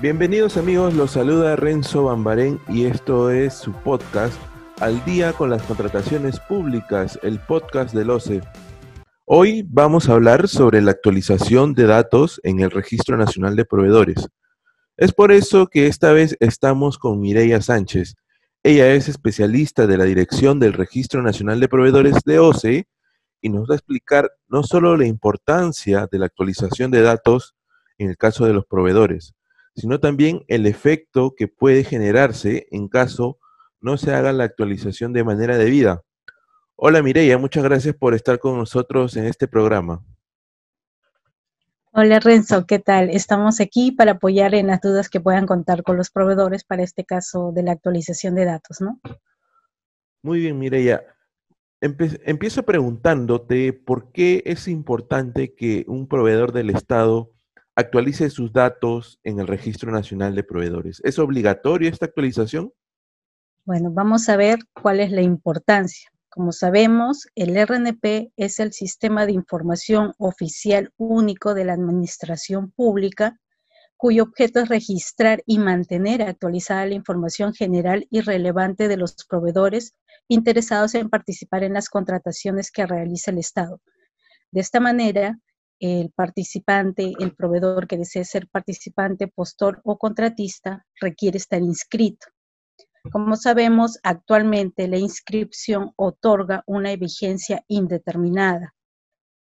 Bienvenidos amigos, los saluda Renzo Bambarén y esto es su podcast Al día con las contrataciones públicas, el podcast del OCE. Hoy vamos a hablar sobre la actualización de datos en el Registro Nacional de Proveedores. Es por eso que esta vez estamos con Mireia Sánchez. Ella es especialista de la dirección del Registro Nacional de Proveedores de OCE y nos va a explicar no solo la importancia de la actualización de datos en el caso de los proveedores, sino también el efecto que puede generarse en caso no se haga la actualización de manera debida. Hola Mireia, muchas gracias por estar con nosotros en este programa. Hola Renzo, ¿qué tal? Estamos aquí para apoyar en las dudas que puedan contar con los proveedores para este caso de la actualización de datos, ¿no? Muy bien, Mireia. empiezo preguntándote por qué es importante que un proveedor del Estado actualice sus datos en el Registro Nacional de Proveedores. ¿Es obligatoria esta actualización? Bueno, vamos a ver cuál es la importancia. Como sabemos, el RNP es el sistema de información oficial único de la Administración Pública, cuyo objeto es registrar y mantener actualizada la información general y relevante de los proveedores interesados en participar en las contrataciones que realiza el Estado. De esta manera, el participante, el proveedor que desee ser participante, postor o contratista, requiere estar inscrito. Como sabemos, actualmente la inscripción otorga una vigencia indeterminada,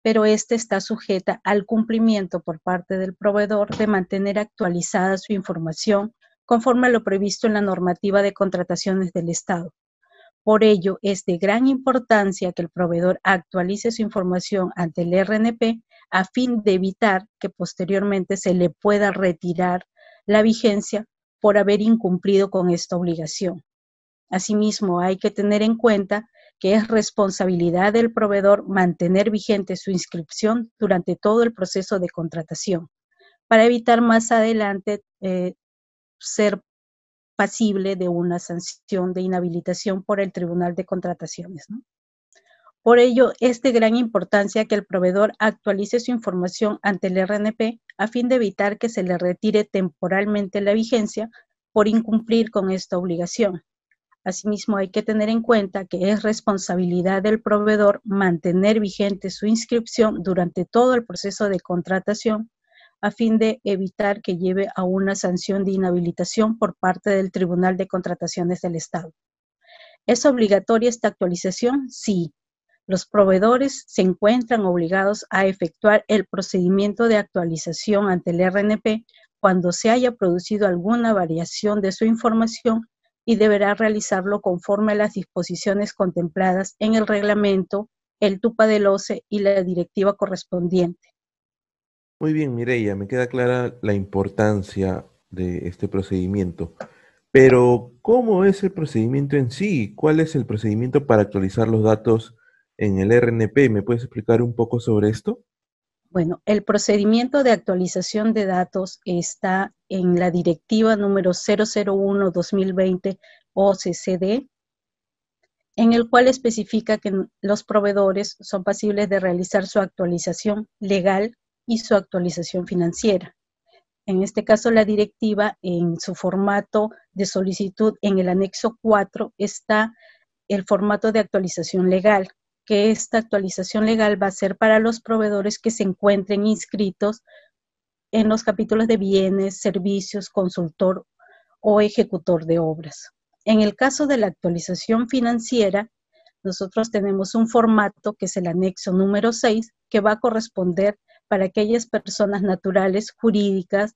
pero esta está sujeta al cumplimiento por parte del proveedor de mantener actualizada su información conforme a lo previsto en la normativa de contrataciones del Estado. Por ello, es de gran importancia que el proveedor actualice su información ante el RNP a fin de evitar que posteriormente se le pueda retirar la vigencia por haber incumplido con esta obligación. Asimismo, hay que tener en cuenta que es responsabilidad del proveedor mantener vigente su inscripción durante todo el proceso de contratación, para evitar más adelante eh, ser pasible de una sanción de inhabilitación por el Tribunal de Contrataciones. Por ello, es de gran importancia que el proveedor actualice su información ante el RNP a fin de evitar que se le retire temporalmente la vigencia por incumplir con esta obligación. Asimismo, hay que tener en cuenta que es responsabilidad del proveedor mantener vigente su inscripción durante todo el proceso de contratación a fin de evitar que lleve a una sanción de inhabilitación por parte del Tribunal de Contrataciones del Estado. ¿Es obligatoria esta actualización? Sí, los proveedores se encuentran obligados a efectuar el procedimiento de actualización ante el RNP cuando se haya producido alguna variación de su información y deberá realizarlo conforme a las disposiciones contempladas en el reglamento, el TUPA del OCE y la directiva correspondiente. Muy bien, Mireya, me queda clara la importancia de este procedimiento. Pero, ¿cómo es el procedimiento en sí? ¿Cuál es el procedimiento para actualizar los datos en el RNP. ¿Me puedes explicar un poco sobre esto? Bueno, el procedimiento de actualización de datos está en la directiva número 001-2020 OCCD, en el cual especifica que los proveedores son pasibles de realizar su actualización legal y su actualización financiera. En este caso, la directiva en su formato de solicitud en el anexo 4 está el formato de actualización legal, que esta actualización legal va a ser para los proveedores que se encuentren inscritos en los capítulos de bienes, servicios, consultor o ejecutor de obras. En el caso de la actualización financiera, nosotros tenemos un formato que es el anexo número 6, que va a corresponder para aquellas personas naturales, jurídicas,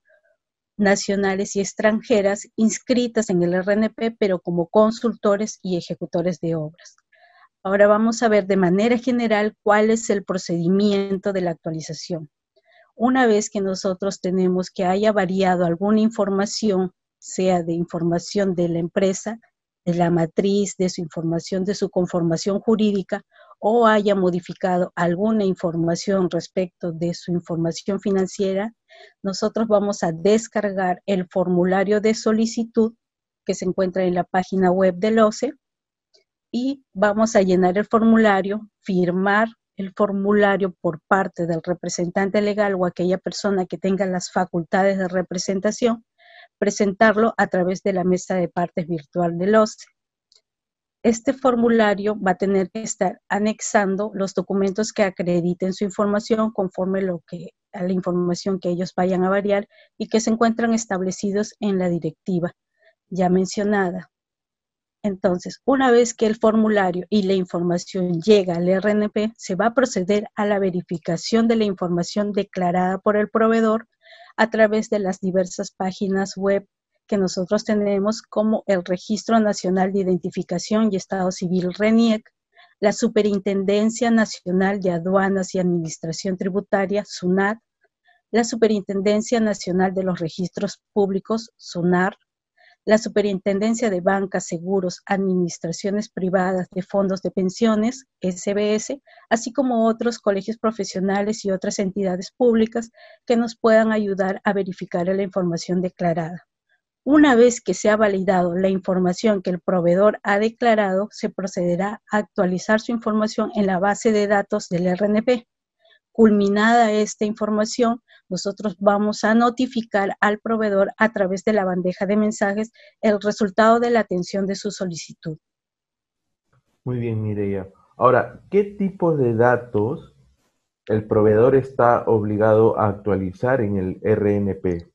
nacionales y extranjeras inscritas en el RNP, pero como consultores y ejecutores de obras. Ahora vamos a ver de manera general cuál es el procedimiento de la actualización. Una vez que nosotros tenemos que haya variado alguna información, sea de información de la empresa, de la matriz, de su información, de su conformación jurídica, o haya modificado alguna información respecto de su información financiera, nosotros vamos a descargar el formulario de solicitud que se encuentra en la página web del OCE y vamos a llenar el formulario, firmar el formulario por parte del representante legal o aquella persona que tenga las facultades de representación presentarlo a través de la mesa de partes virtual del OCE. Este formulario va a tener que estar anexando los documentos que acrediten su información conforme lo que, a la información que ellos vayan a variar y que se encuentran establecidos en la directiva ya mencionada. Entonces, una vez que el formulario y la información llega al RNP, se va a proceder a la verificación de la información declarada por el proveedor a través de las diversas páginas web que nosotros tenemos como el Registro Nacional de Identificación y Estado Civil RENIEC, la Superintendencia Nacional de Aduanas y Administración Tributaria, SUNAT, la Superintendencia Nacional de los Registros Públicos, SUNAR, la Superintendencia de Bancas, Seguros, Administraciones Privadas de Fondos de Pensiones, SBS, así como otros colegios profesionales y otras entidades públicas que nos puedan ayudar a verificar la información declarada. Una vez que se ha validado la información que el proveedor ha declarado, se procederá a actualizar su información en la base de datos del RNP. Culminada esta información, nosotros vamos a notificar al proveedor a través de la bandeja de mensajes el resultado de la atención de su solicitud. Muy bien, Mireya. Ahora, ¿qué tipo de datos el proveedor está obligado a actualizar en el RNP?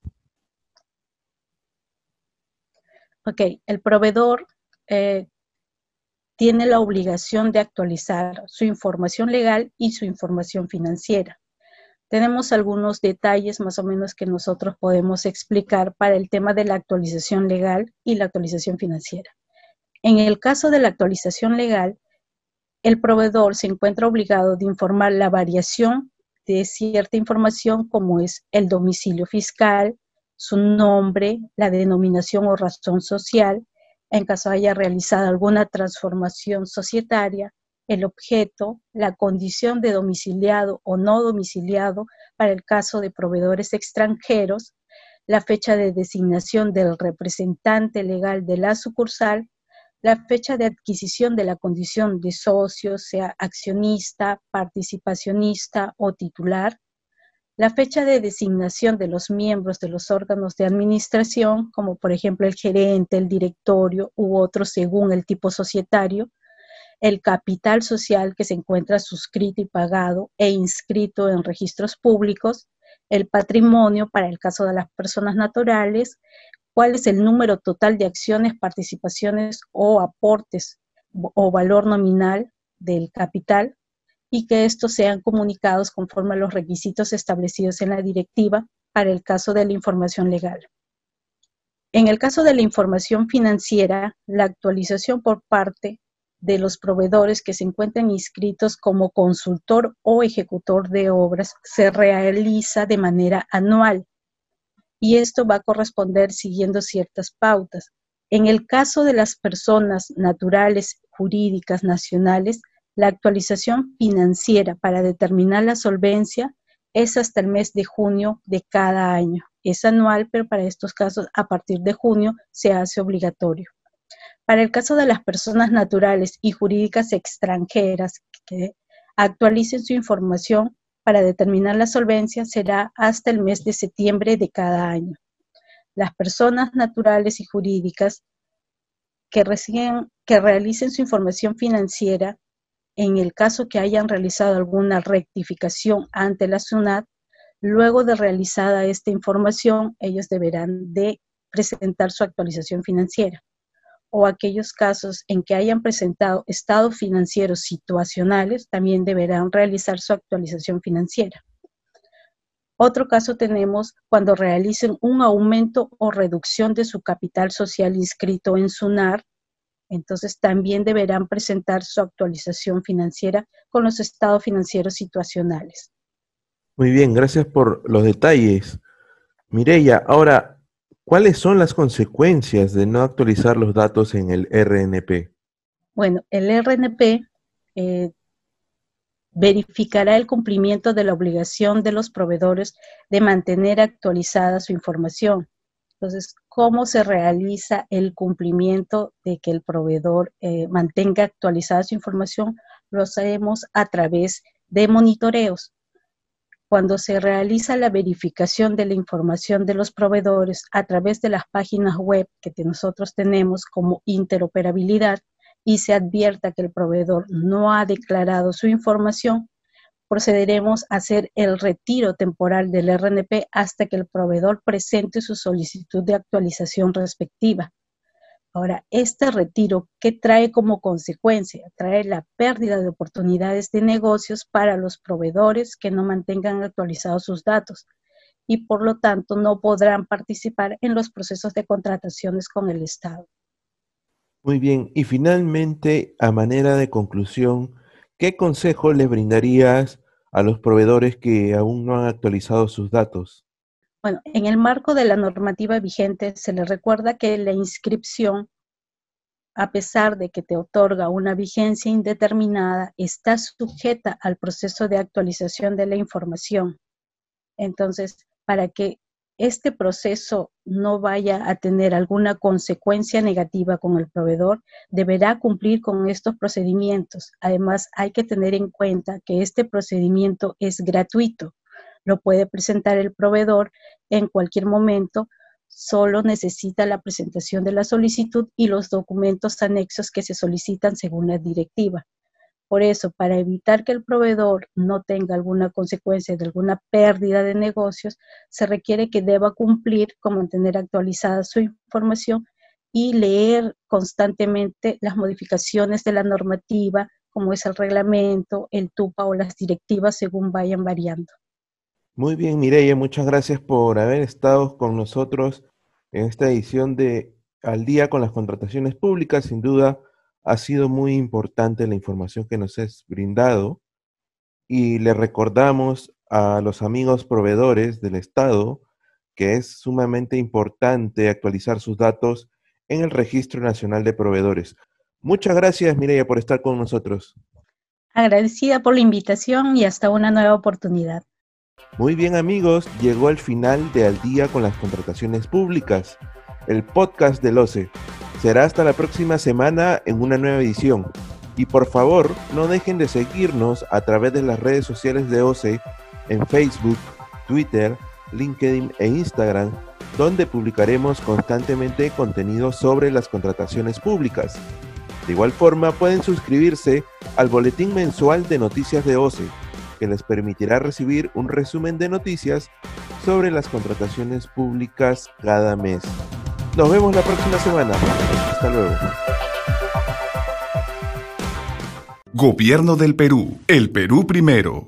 Ok, el proveedor eh, tiene la obligación de actualizar su información legal y su información financiera. Tenemos algunos detalles más o menos que nosotros podemos explicar para el tema de la actualización legal y la actualización financiera. En el caso de la actualización legal, el proveedor se encuentra obligado de informar la variación de cierta información como es el domicilio fiscal, su nombre, la denominación o razón social, en caso haya realizado alguna transformación societaria, el objeto, la condición de domiciliado o no domiciliado para el caso de proveedores extranjeros, la fecha de designación del representante legal de la sucursal, la fecha de adquisición de la condición de socio, sea accionista, participacionista o titular, la fecha de designación de los miembros de los órganos de administración, como por ejemplo el gerente, el directorio u otros según el tipo societario, el capital social que se encuentra suscrito y pagado e inscrito en registros públicos, el patrimonio para el caso de las personas naturales, cuál es el número total de acciones, participaciones o aportes o valor nominal del capital, y que estos sean comunicados conforme a los requisitos establecidos en la directiva para el caso de la información legal. En el caso de la información financiera, la actualización por parte de los proveedores que se encuentran inscritos como consultor o ejecutor de obras se realiza de manera anual y esto va a corresponder siguiendo ciertas pautas. En el caso de las personas naturales, jurídicas, nacionales, la actualización financiera para determinar la solvencia es hasta el mes de junio de cada año. Es anual, pero para estos casos a partir de junio se hace obligatorio. Para el caso de las personas naturales y jurídicas extranjeras que actualicen su información para determinar la solvencia será hasta el mes de septiembre de cada año. Las personas naturales y jurídicas que, realicen su información financiera en el caso que hayan realizado alguna rectificación ante la SUNAT, luego de realizada esta información, ellos deberán de presentar su actualización financiera o aquellos casos en que hayan presentado estados financieros situacionales, también deberán realizar su actualización financiera. Otro caso tenemos cuando realicen un aumento o reducción de su capital social inscrito en SUNAR entonces también deberán presentar su actualización financiera con los estados financieros situacionales. Muy bien, gracias por los detalles. Mireya, ahora, ¿cuáles son las consecuencias de no actualizar los datos en el RNP? Bueno, el RNP eh, verificará el cumplimiento de la obligación de los proveedores de mantener actualizada su información entonces, ¿cómo se realiza el cumplimiento de que el proveedor eh, mantenga actualizada su información? Lo hacemos a través de monitoreos. Cuando se realiza la verificación de la información de los proveedores a través de las páginas web que nosotros tenemos como interoperabilidad y se advierta que el proveedor no ha declarado su información, procederemos a hacer el retiro temporal del RNP hasta que el proveedor presente su solicitud de actualización respectiva. Ahora, este retiro, ¿qué trae como consecuencia? Trae la pérdida de oportunidades de negocios para los proveedores que no mantengan actualizados sus datos y por lo tanto no podrán participar en los procesos de contrataciones con el Estado. Muy bien, y finalmente, a manera de conclusión, ¿qué consejo le brindarías a los proveedores que aún no han actualizado sus datos? Bueno, en el marco de la normativa vigente se le recuerda que la inscripción, a pesar de que te otorga una vigencia indeterminada, está sujeta al proceso de actualización de la información. Entonces, para que este proceso no vaya a tener alguna consecuencia negativa con el proveedor, deberá cumplir con estos procedimientos. Además, hay que tener en cuenta que este procedimiento es gratuito lo puede presentar el proveedor en cualquier momento, solo necesita la presentación de la solicitud y los documentos anexos que se solicitan según la directiva. Por eso, para evitar que el proveedor no tenga alguna consecuencia de alguna pérdida de negocios, se requiere que deba cumplir con mantener actualizada su información y leer constantemente las modificaciones de la normativa, como es el reglamento, el TUPA o las directivas según vayan variando. Muy bien, Mireya, muchas gracias por haber estado con nosotros en esta edición de Al día con las contrataciones públicas. Sin duda, ha sido muy importante la información que nos has brindado y le recordamos a los amigos proveedores del Estado que es sumamente importante actualizar sus datos en el Registro Nacional de Proveedores. Muchas gracias, Mireya, por estar con nosotros. Agradecida por la invitación y hasta una nueva oportunidad. Muy bien amigos, llegó el final de Al día con las contrataciones públicas, el podcast del OCE. Será hasta la próxima semana en una nueva edición. Y por favor, no dejen de seguirnos a través de las redes sociales de OCE en Facebook, Twitter, LinkedIn e Instagram, donde publicaremos constantemente contenido sobre las contrataciones públicas. De igual forma, pueden suscribirse al boletín mensual de noticias de OCE que les permitirá recibir un resumen de noticias sobre las contrataciones públicas cada mes. Nos vemos la próxima semana. Hasta luego. Gobierno del Perú. El Perú primero.